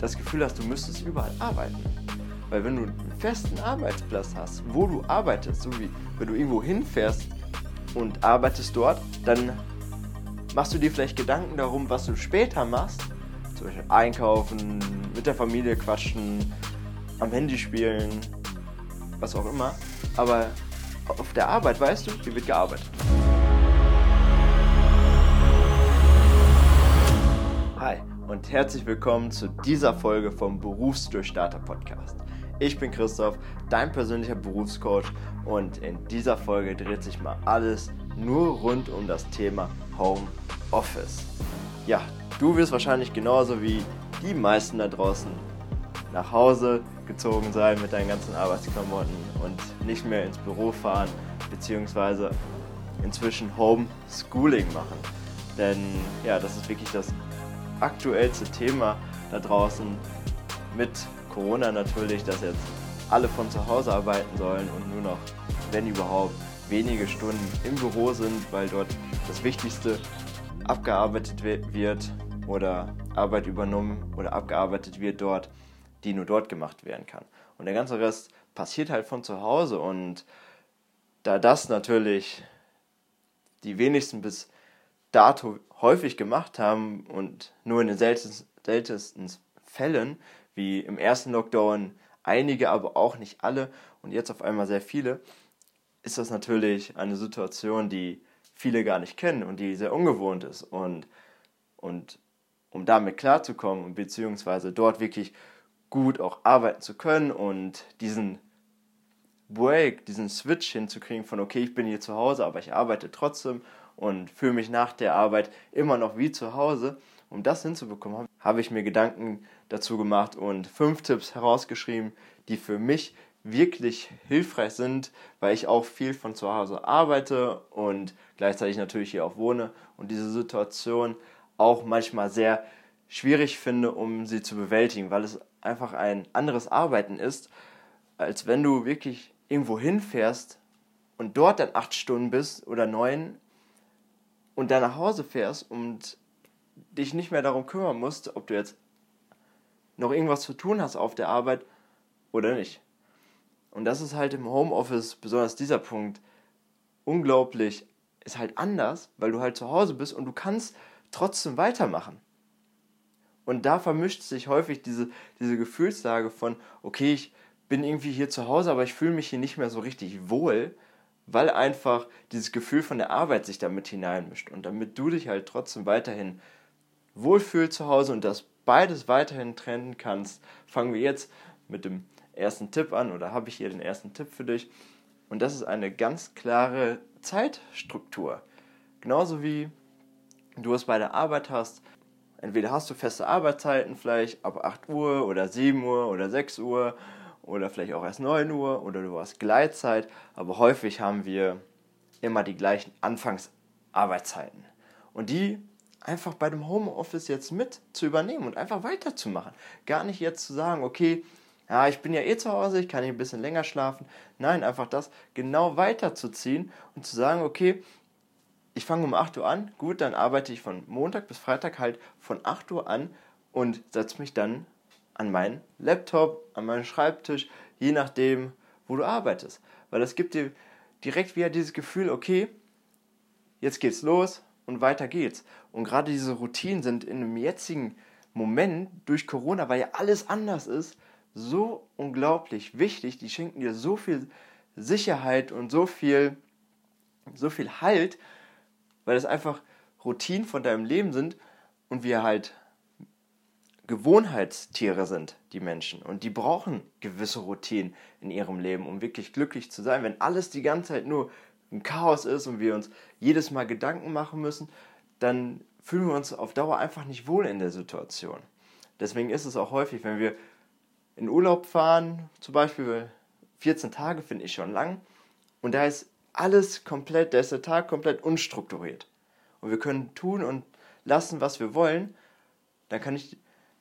das Gefühl hast, du müsstest überall arbeiten. Weil wenn du einen festen Arbeitsplatz hast, wo du arbeitest, so wie wenn du irgendwo hinfährst und arbeitest dort, dann machst du dir vielleicht Gedanken darum, was du später machst. Zum Beispiel einkaufen, mit der Familie quatschen, am Handy spielen, was auch immer. Aber auf der Arbeit weißt du, hier wird gearbeitet. Und herzlich willkommen zu dieser Folge vom Berufsdurchstarter Podcast. Ich bin Christoph, dein persönlicher Berufscoach und in dieser Folge dreht sich mal alles nur rund um das Thema Home Office. Ja, du wirst wahrscheinlich genauso wie die meisten da draußen nach Hause gezogen sein mit deinen ganzen Arbeitsklamotten und nicht mehr ins Büro fahren, beziehungsweise inzwischen Homeschooling machen. Denn ja, das ist wirklich das aktuellste Thema da draußen mit Corona natürlich, dass jetzt alle von zu Hause arbeiten sollen und nur noch, wenn überhaupt, wenige Stunden im Büro sind, weil dort das Wichtigste abgearbeitet wird oder Arbeit übernommen oder abgearbeitet wird dort, die nur dort gemacht werden kann. Und der ganze Rest passiert halt von zu Hause und da das natürlich die wenigsten bis dato häufig gemacht haben und nur in den seltensten, Fällen, wie im ersten Lockdown einige, aber auch nicht alle und jetzt auf einmal sehr viele, ist das natürlich eine Situation, die viele gar nicht kennen und die sehr ungewohnt ist. Und, und um damit klarzukommen, beziehungsweise dort wirklich gut auch arbeiten zu können und diesen Break, diesen Switch hinzukriegen von, okay, ich bin hier zu Hause, aber ich arbeite trotzdem und fühle mich nach der Arbeit immer noch wie zu Hause. Um das hinzubekommen, habe ich mir Gedanken dazu gemacht und fünf Tipps herausgeschrieben, die für mich wirklich hilfreich sind, weil ich auch viel von zu Hause arbeite und gleichzeitig natürlich hier auch wohne und diese Situation auch manchmal sehr schwierig finde, um sie zu bewältigen, weil es einfach ein anderes Arbeiten ist, als wenn du wirklich irgendwo hinfährst und dort dann acht Stunden bist oder neun und dann nach Hause fährst und dich nicht mehr darum kümmern musst, ob du jetzt noch irgendwas zu tun hast auf der Arbeit oder nicht. Und das ist halt im Homeoffice, besonders dieser Punkt, unglaublich, ist halt anders, weil du halt zu Hause bist und du kannst trotzdem weitermachen. Und da vermischt sich häufig diese, diese Gefühlslage von, okay, ich bin irgendwie hier zu Hause, aber ich fühle mich hier nicht mehr so richtig wohl weil einfach dieses Gefühl von der Arbeit sich damit hineinmischt. Und damit du dich halt trotzdem weiterhin wohlfühlst zu Hause und das beides weiterhin trennen kannst, fangen wir jetzt mit dem ersten Tipp an oder habe ich hier den ersten Tipp für dich. Und das ist eine ganz klare Zeitstruktur. Genauso wie du es bei der Arbeit hast. Entweder hast du feste Arbeitszeiten vielleicht ab 8 Uhr oder 7 Uhr oder 6 Uhr oder vielleicht auch erst 9 Uhr oder du hast Gleitzeit, aber häufig haben wir immer die gleichen Anfangsarbeitszeiten. Und die einfach bei dem Homeoffice jetzt mit zu übernehmen und einfach weiterzumachen. Gar nicht jetzt zu sagen, okay, ja, ich bin ja eh zu Hause, ich kann hier ein bisschen länger schlafen. Nein, einfach das genau weiterzuziehen und zu sagen, okay, ich fange um 8 Uhr an, gut, dann arbeite ich von Montag bis Freitag halt von 8 Uhr an und setze mich dann an meinen Laptop, an meinen Schreibtisch, je nachdem, wo du arbeitest. Weil das gibt dir direkt wieder dieses Gefühl, okay, jetzt geht's los und weiter geht's. Und gerade diese Routinen sind in einem jetzigen Moment durch Corona, weil ja alles anders ist, so unglaublich wichtig. Die schenken dir so viel Sicherheit und so viel, so viel Halt, weil es einfach Routinen von deinem Leben sind und wir halt Gewohnheitstiere sind, die Menschen. Und die brauchen gewisse Routinen in ihrem Leben, um wirklich glücklich zu sein. Wenn alles die ganze Zeit nur ein Chaos ist und wir uns jedes Mal Gedanken machen müssen, dann fühlen wir uns auf Dauer einfach nicht wohl in der Situation. Deswegen ist es auch häufig, wenn wir in Urlaub fahren, zum Beispiel 14 Tage finde ich schon lang, und da ist alles komplett, da ist der Tag komplett unstrukturiert. Und wir können tun und lassen, was wir wollen, dann kann ich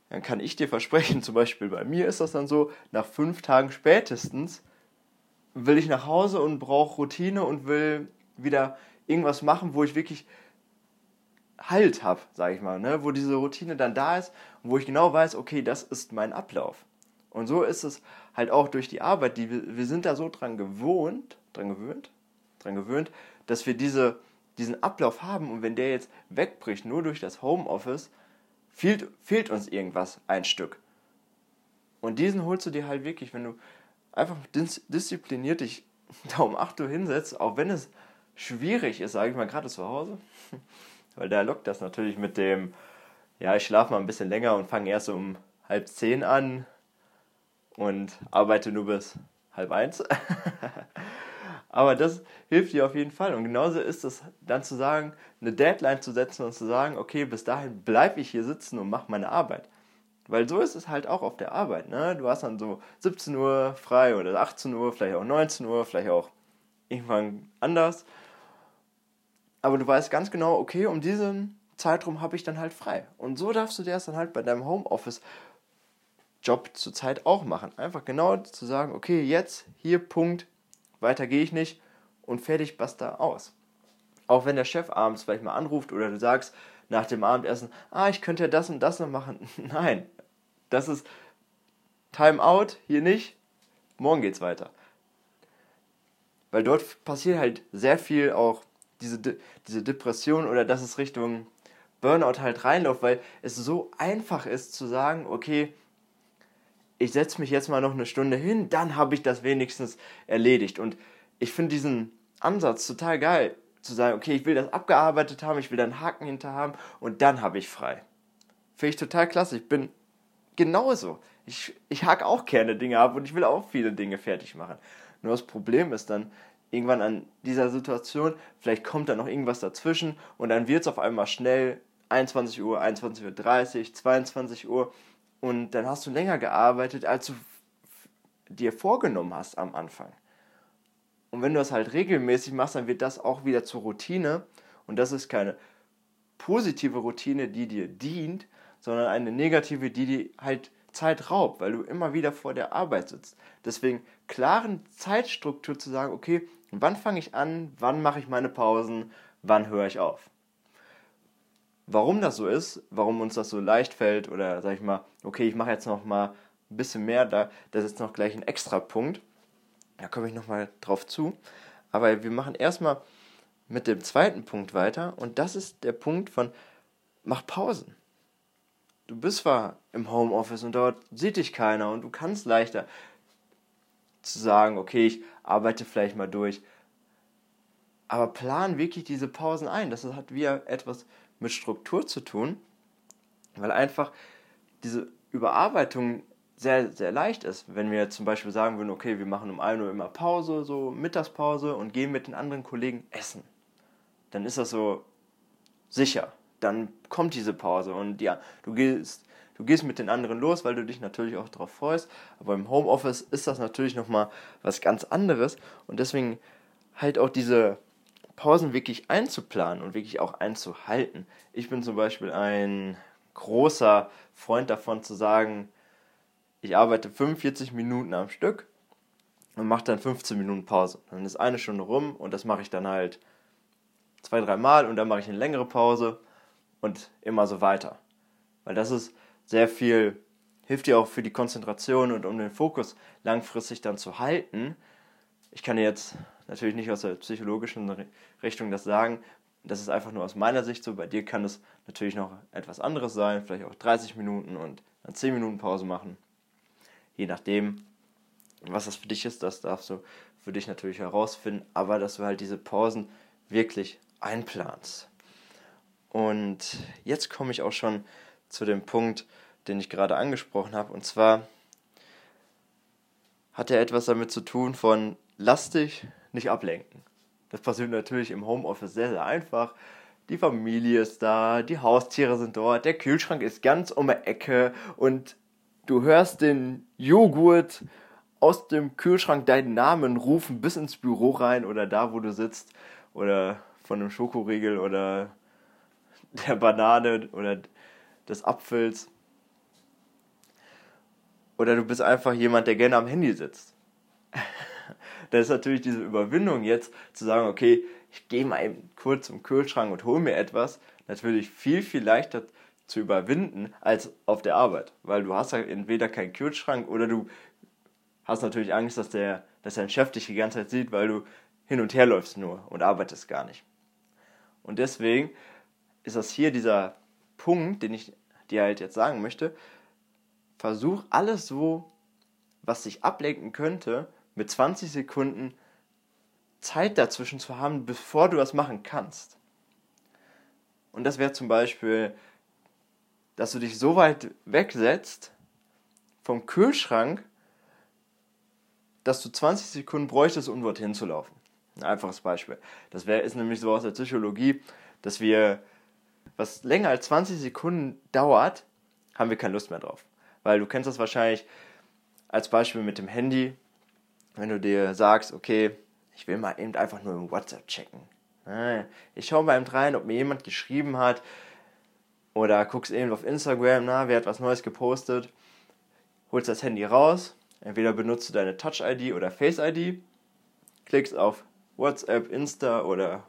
dann kann ich dir versprechen, zum Beispiel bei mir ist das dann so, nach fünf Tagen spätestens will ich nach Hause und brauche Routine und will wieder irgendwas machen, wo ich wirklich Halt habe, sage ich mal, ne? wo diese Routine dann da ist und wo ich genau weiß, okay, das ist mein Ablauf. Und so ist es halt auch durch die Arbeit, die wir, wir sind da so dran gewohnt, dran gewöhnt, dran gewöhnt, dass wir diese, diesen Ablauf haben und wenn der jetzt wegbricht, nur durch das Homeoffice, fehlt, fehlt uns irgendwas, ein Stück. Und diesen holst du dir halt wirklich, wenn du einfach dis diszipliniert dich da um 8 Uhr hinsetzt, auch wenn es schwierig ist, sage ich mal, gerade zu Hause, weil da lockt das natürlich mit dem, ja, ich schlafe mal ein bisschen länger und fange erst um halb zehn an und arbeite nur bis halb eins. Aber das hilft dir auf jeden Fall. Und genauso ist es dann zu sagen, eine Deadline zu setzen und zu sagen, okay, bis dahin bleibe ich hier sitzen und mache meine Arbeit. Weil so ist es halt auch auf der Arbeit. Ne? Du hast dann so 17 Uhr frei oder 18 Uhr, vielleicht auch 19 Uhr, vielleicht auch irgendwann anders. Aber du weißt ganz genau, okay, um diesen Zeitraum habe ich dann halt frei. Und so darfst du das dann halt bei deinem Homeoffice-Job zurzeit auch machen. Einfach genau zu sagen, okay, jetzt, hier, Punkt, weiter gehe ich nicht und fertig, basta aus. Auch wenn der Chef abends vielleicht mal anruft oder du sagst nach dem Abendessen, ah, ich könnte ja das und das noch machen. Nein, das ist Time out, hier nicht, morgen geht's weiter. Weil dort passiert halt sehr viel auch diese, diese Depression oder dass es Richtung Burnout halt reinläuft, weil es so einfach ist zu sagen, okay, ich setze mich jetzt mal noch eine Stunde hin, dann habe ich das wenigstens erledigt. Und ich finde diesen Ansatz total geil, zu sagen, okay, ich will das abgearbeitet haben, ich will da einen Haken hinter haben und dann habe ich frei. Finde ich total klasse. Ich bin genauso. Ich, ich hake auch gerne Dinge ab und ich will auch viele Dinge fertig machen. Nur das Problem ist dann, irgendwann an dieser Situation, vielleicht kommt da noch irgendwas dazwischen und dann wird es auf einmal schnell 21 Uhr, 21.30 Uhr, 22 Uhr und dann hast du länger gearbeitet, als du dir vorgenommen hast am Anfang. Und wenn du das halt regelmäßig machst, dann wird das auch wieder zur Routine und das ist keine positive Routine, die dir dient, sondern eine negative, die dir halt Zeit raubt, weil du immer wieder vor der Arbeit sitzt. Deswegen klaren Zeitstruktur zu sagen, okay, wann fange ich an, wann mache ich meine Pausen, wann höre ich auf. Warum das so ist, warum uns das so leicht fällt oder sag ich mal, okay, ich mache jetzt noch mal ein bisschen mehr, da, das ist noch gleich ein extra Punkt. Da komme ich noch mal drauf zu. Aber wir machen erstmal mit dem zweiten Punkt weiter und das ist der Punkt von mach Pausen du bist zwar im Homeoffice und dort sieht dich keiner und du kannst leichter zu sagen, okay, ich arbeite vielleicht mal durch. Aber plan wirklich diese Pausen ein. Das hat wieder etwas mit Struktur zu tun, weil einfach diese Überarbeitung sehr, sehr leicht ist. Wenn wir zum Beispiel sagen würden, okay, wir machen um 1 Uhr immer Pause, so Mittagspause und gehen mit den anderen Kollegen essen, dann ist das so sicher dann kommt diese Pause und ja, du gehst, du gehst mit den anderen los, weil du dich natürlich auch darauf freust. Aber im Homeoffice ist das natürlich nochmal was ganz anderes und deswegen halt auch diese Pausen wirklich einzuplanen und wirklich auch einzuhalten. Ich bin zum Beispiel ein großer Freund davon zu sagen, ich arbeite 45 Minuten am Stück und mache dann 15 Minuten Pause. Dann ist eine Stunde rum und das mache ich dann halt zwei, drei Mal und dann mache ich eine längere Pause und immer so weiter. Weil das ist sehr viel, hilft dir auch für die Konzentration und um den Fokus langfristig dann zu halten. Ich kann jetzt natürlich nicht aus der psychologischen Richtung das sagen, das ist einfach nur aus meiner Sicht so. Bei dir kann es natürlich noch etwas anderes sein, vielleicht auch 30 Minuten und dann 10 Minuten Pause machen. Je nachdem, was das für dich ist, das darfst du für dich natürlich herausfinden, aber dass du halt diese Pausen wirklich einplanst. Und jetzt komme ich auch schon zu dem Punkt, den ich gerade angesprochen habe. Und zwar hat er etwas damit zu tun von lass dich nicht ablenken. Das passiert natürlich im Homeoffice sehr, sehr einfach. Die Familie ist da, die Haustiere sind dort, der Kühlschrank ist ganz um die Ecke und du hörst den Joghurt aus dem Kühlschrank deinen Namen rufen bis ins Büro rein oder da, wo du sitzt oder von einem Schokoriegel oder der Banane oder des Apfels. Oder du bist einfach jemand, der gerne am Handy sitzt. Da ist natürlich diese Überwindung jetzt zu sagen, okay, ich gehe mal eben kurz zum Kühlschrank und hole mir etwas. natürlich viel, viel leichter zu überwinden als auf der Arbeit. Weil du hast ja entweder keinen Kühlschrank oder du hast natürlich Angst, dass, der, dass dein Chef dich die ganze Zeit sieht, weil du hin und her läufst nur und arbeitest gar nicht. Und deswegen ist das hier dieser Punkt, den ich dir halt jetzt sagen möchte. Versuch alles so, was dich ablenken könnte, mit 20 Sekunden Zeit dazwischen zu haben, bevor du das machen kannst. Und das wäre zum Beispiel, dass du dich so weit wegsetzt vom Kühlschrank, dass du 20 Sekunden bräuchtest, um dorthin zu laufen. Ein einfaches Beispiel. Das wär, ist nämlich so aus der Psychologie, dass wir, was länger als 20 Sekunden dauert, haben wir keine Lust mehr drauf. Weil du kennst das wahrscheinlich als Beispiel mit dem Handy, wenn du dir sagst, okay, ich will mal eben einfach nur im WhatsApp checken. Ich schaue mal eben rein, ob mir jemand geschrieben hat oder guckst eben auf Instagram, na, wer hat was Neues gepostet, holst das Handy raus, entweder benutzt du deine Touch-ID oder Face-ID, klickst auf WhatsApp, Insta oder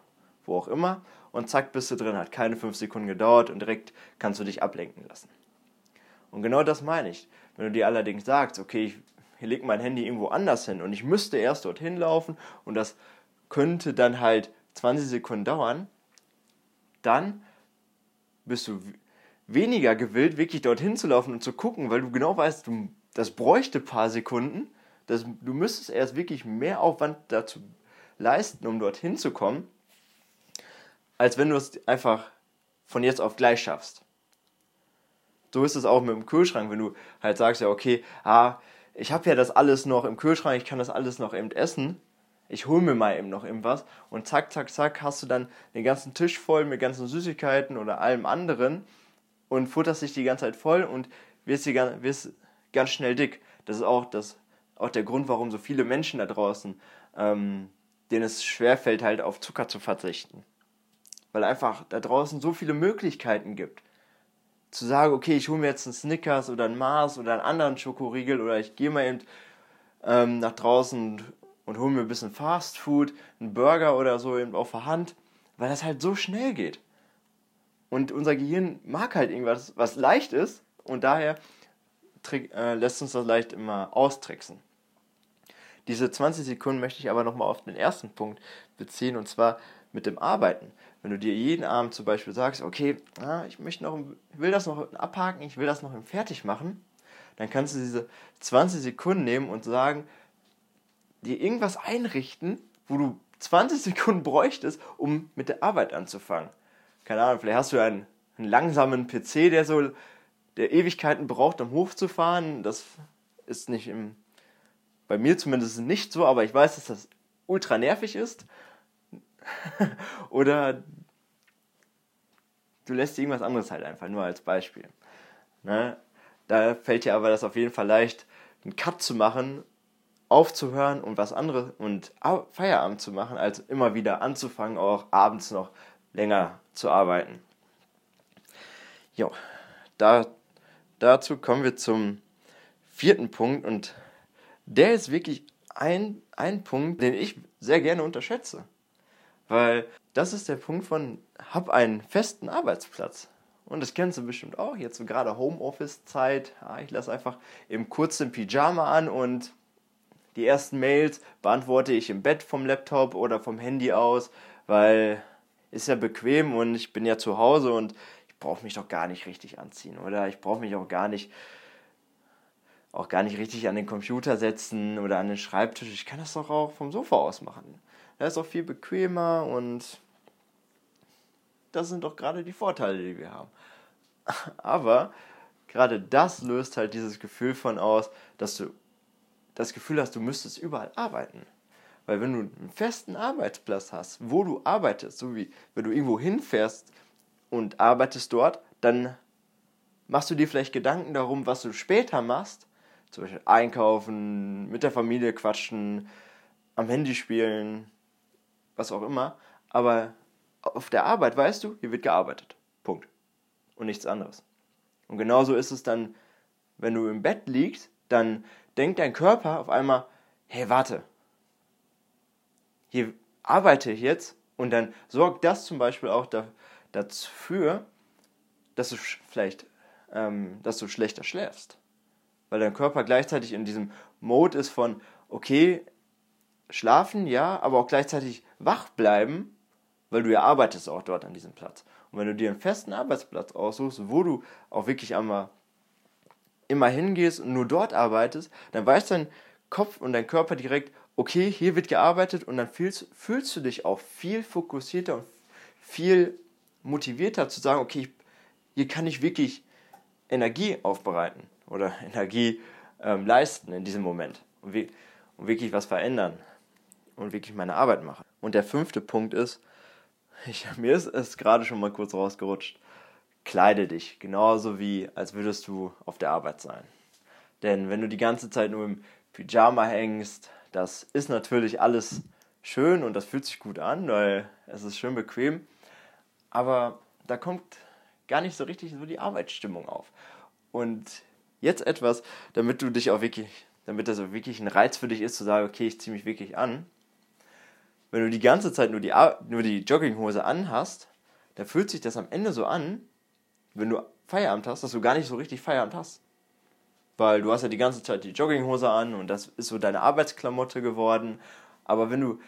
wo auch immer und zack, bist du drin. Hat keine 5 Sekunden gedauert und direkt kannst du dich ablenken lassen. Und genau das meine ich. Wenn du dir allerdings sagst, okay, ich lege mein Handy irgendwo anders hin und ich müsste erst dorthin laufen und das könnte dann halt 20 Sekunden dauern, dann bist du weniger gewillt, wirklich dorthin zu laufen und zu gucken, weil du genau weißt, du, das bräuchte ein paar Sekunden. Das, du müsstest erst wirklich mehr Aufwand dazu leisten, um dorthin zu kommen, als wenn du es einfach von jetzt auf gleich schaffst. So ist es auch mit dem Kühlschrank, wenn du halt sagst, ja, okay, ah, ich habe ja das alles noch im Kühlschrank, ich kann das alles noch eben essen, ich hole mir mal eben noch irgendwas und zack, zack, zack, hast du dann den ganzen Tisch voll mit ganzen Süßigkeiten oder allem anderen und futterst dich die ganze Zeit voll und wirst, die, wirst ganz schnell dick. Das ist auch, das, auch der Grund, warum so viele Menschen da draußen ähm, denen es schwerfällt, halt auf Zucker zu verzichten. Weil einfach da draußen so viele Möglichkeiten gibt. Zu sagen, okay, ich hole mir jetzt einen Snickers oder einen Mars oder einen anderen Schokoriegel oder ich gehe mal eben ähm, nach draußen und, hole mir ein bisschen Fast Food, einen Burger oder so eben auf der Hand, weil das halt so schnell geht. Und unser Gehirn mag halt irgendwas, was leicht ist und daher äh, lässt uns das leicht immer austricksen. Diese 20 Sekunden möchte ich aber nochmal auf den ersten Punkt beziehen und zwar mit dem Arbeiten. Wenn du dir jeden Abend zum Beispiel sagst, okay, ich möchte noch, will das noch abhaken, ich will das noch fertig machen, dann kannst du diese 20 Sekunden nehmen und sagen, dir irgendwas einrichten, wo du 20 Sekunden bräuchtest, um mit der Arbeit anzufangen. Keine Ahnung, vielleicht hast du einen, einen langsamen PC, der so der Ewigkeiten braucht, um hochzufahren. Das ist nicht im bei mir zumindest nicht so, aber ich weiß, dass das ultra nervig ist. Oder du lässt irgendwas anderes halt einfach, nur als Beispiel. Ne? Da fällt dir aber das auf jeden Fall leicht, einen Cut zu machen, aufzuhören und was anderes und Feierabend zu machen, als immer wieder anzufangen, auch abends noch länger zu arbeiten. Jo, da, dazu kommen wir zum vierten Punkt und der ist wirklich ein, ein Punkt, den ich sehr gerne unterschätze. Weil das ist der Punkt von, hab einen festen Arbeitsplatz. Und das kennst du bestimmt auch, jetzt so gerade Homeoffice-Zeit. Ja, ich lasse einfach im kurzen Pyjama an und die ersten Mails beantworte ich im Bett vom Laptop oder vom Handy aus, weil ist ja bequem und ich bin ja zu Hause und ich brauche mich doch gar nicht richtig anziehen oder ich brauche mich auch gar nicht auch gar nicht richtig an den Computer setzen oder an den Schreibtisch. Ich kann das doch auch vom Sofa aus machen. Das ist auch viel bequemer und das sind doch gerade die Vorteile, die wir haben. Aber gerade das löst halt dieses Gefühl von aus, dass du das Gefühl hast, du müsstest überall arbeiten. Weil wenn du einen festen Arbeitsplatz hast, wo du arbeitest, so wie wenn du irgendwo hinfährst und arbeitest dort, dann machst du dir vielleicht Gedanken darum, was du später machst zum Beispiel einkaufen, mit der Familie quatschen, am Handy spielen, was auch immer. Aber auf der Arbeit, weißt du, hier wird gearbeitet. Punkt. Und nichts anderes. Und genauso ist es dann, wenn du im Bett liegst, dann denkt dein Körper auf einmal, hey, warte, hier arbeite ich jetzt und dann sorgt das zum Beispiel auch dafür, dass du vielleicht, ähm, dass du schlechter schläfst. Weil dein Körper gleichzeitig in diesem Mode ist von, okay, schlafen, ja, aber auch gleichzeitig wach bleiben, weil du ja arbeitest auch dort an diesem Platz. Und wenn du dir einen festen Arbeitsplatz aussuchst, wo du auch wirklich einmal immer hingehst und nur dort arbeitest, dann weiß dein Kopf und dein Körper direkt, okay, hier wird gearbeitet und dann fühlst, fühlst du dich auch viel fokussierter und viel motivierter zu sagen, okay, hier kann ich wirklich Energie aufbereiten oder Energie ähm, leisten in diesem Moment und, und wirklich was verändern und wirklich meine Arbeit machen. Und der fünfte Punkt ist, ich, mir ist es gerade schon mal kurz rausgerutscht, kleide dich genauso wie als würdest du auf der Arbeit sein. Denn wenn du die ganze Zeit nur im Pyjama hängst, das ist natürlich alles schön und das fühlt sich gut an, weil es ist schön bequem, aber da kommt gar nicht so richtig so die Arbeitsstimmung auf. Und jetzt etwas, damit du dich auch wirklich, damit das auch wirklich ein Reiz für dich ist, zu sagen, okay, ich ziehe mich wirklich an. Wenn du die ganze Zeit nur die, nur die Jogginghose anhast, dann fühlt sich das am Ende so an, wenn du Feierabend hast, dass du gar nicht so richtig Feierabend hast. Weil du hast ja die ganze Zeit die Jogginghose an und das ist so deine Arbeitsklamotte geworden. Aber wenn du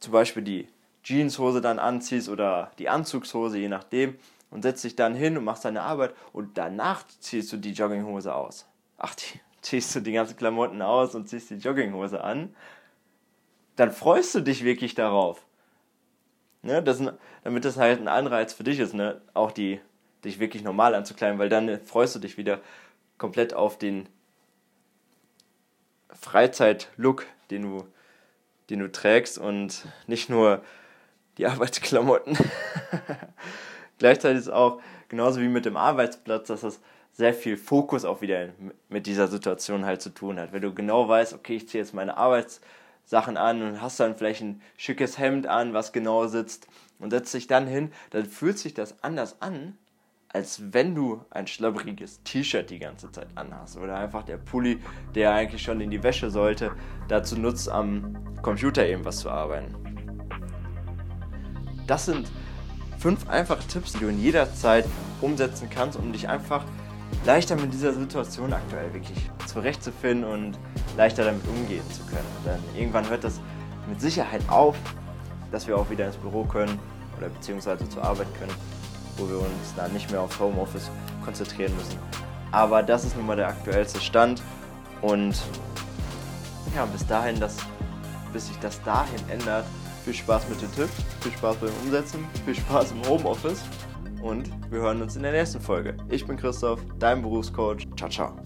zum Beispiel die Jeanshose dann anziehst oder die Anzugshose, je nachdem, und setzt dich dann hin und machst deine Arbeit und danach ziehst du die Jogginghose aus. Ach, die, ziehst du die ganzen Klamotten aus und ziehst die Jogginghose an, dann freust du dich wirklich darauf. Ne, das, damit das halt ein Anreiz für dich ist, ne, auch die, dich wirklich normal anzukleiden, weil dann freust du dich wieder komplett auf den Freizeit-Look, den du, den du trägst und nicht nur die Arbeitsklamotten. Gleichzeitig ist auch genauso wie mit dem Arbeitsplatz, dass das sehr viel Fokus auch wieder mit dieser Situation halt zu tun hat. Wenn du genau weißt, okay, ich ziehe jetzt meine Arbeitssachen an und hast dann vielleicht ein schickes Hemd an, was genau sitzt und setzt dich dann hin, dann fühlt sich das anders an, als wenn du ein schlabbriges T-Shirt die ganze Zeit anhast oder einfach der Pulli, der eigentlich schon in die Wäsche sollte, dazu nutzt, am Computer eben was zu arbeiten. Das sind fünf einfache Tipps, die du in jeder Zeit umsetzen kannst, um dich einfach leichter mit dieser Situation aktuell wirklich zurechtzufinden und leichter damit umgehen zu können. Denn irgendwann hört das mit Sicherheit auf, dass wir auch wieder ins Büro können oder beziehungsweise zur Arbeit können, wo wir uns dann nicht mehr aufs Homeoffice konzentrieren müssen. Aber das ist nun mal der aktuellste Stand und ja, bis dahin, dass, bis sich das dahin ändert, viel Spaß mit den Tipps, viel Spaß beim Umsetzen, viel Spaß im Homeoffice und wir hören uns in der nächsten Folge. Ich bin Christoph, dein Berufscoach. Ciao, ciao.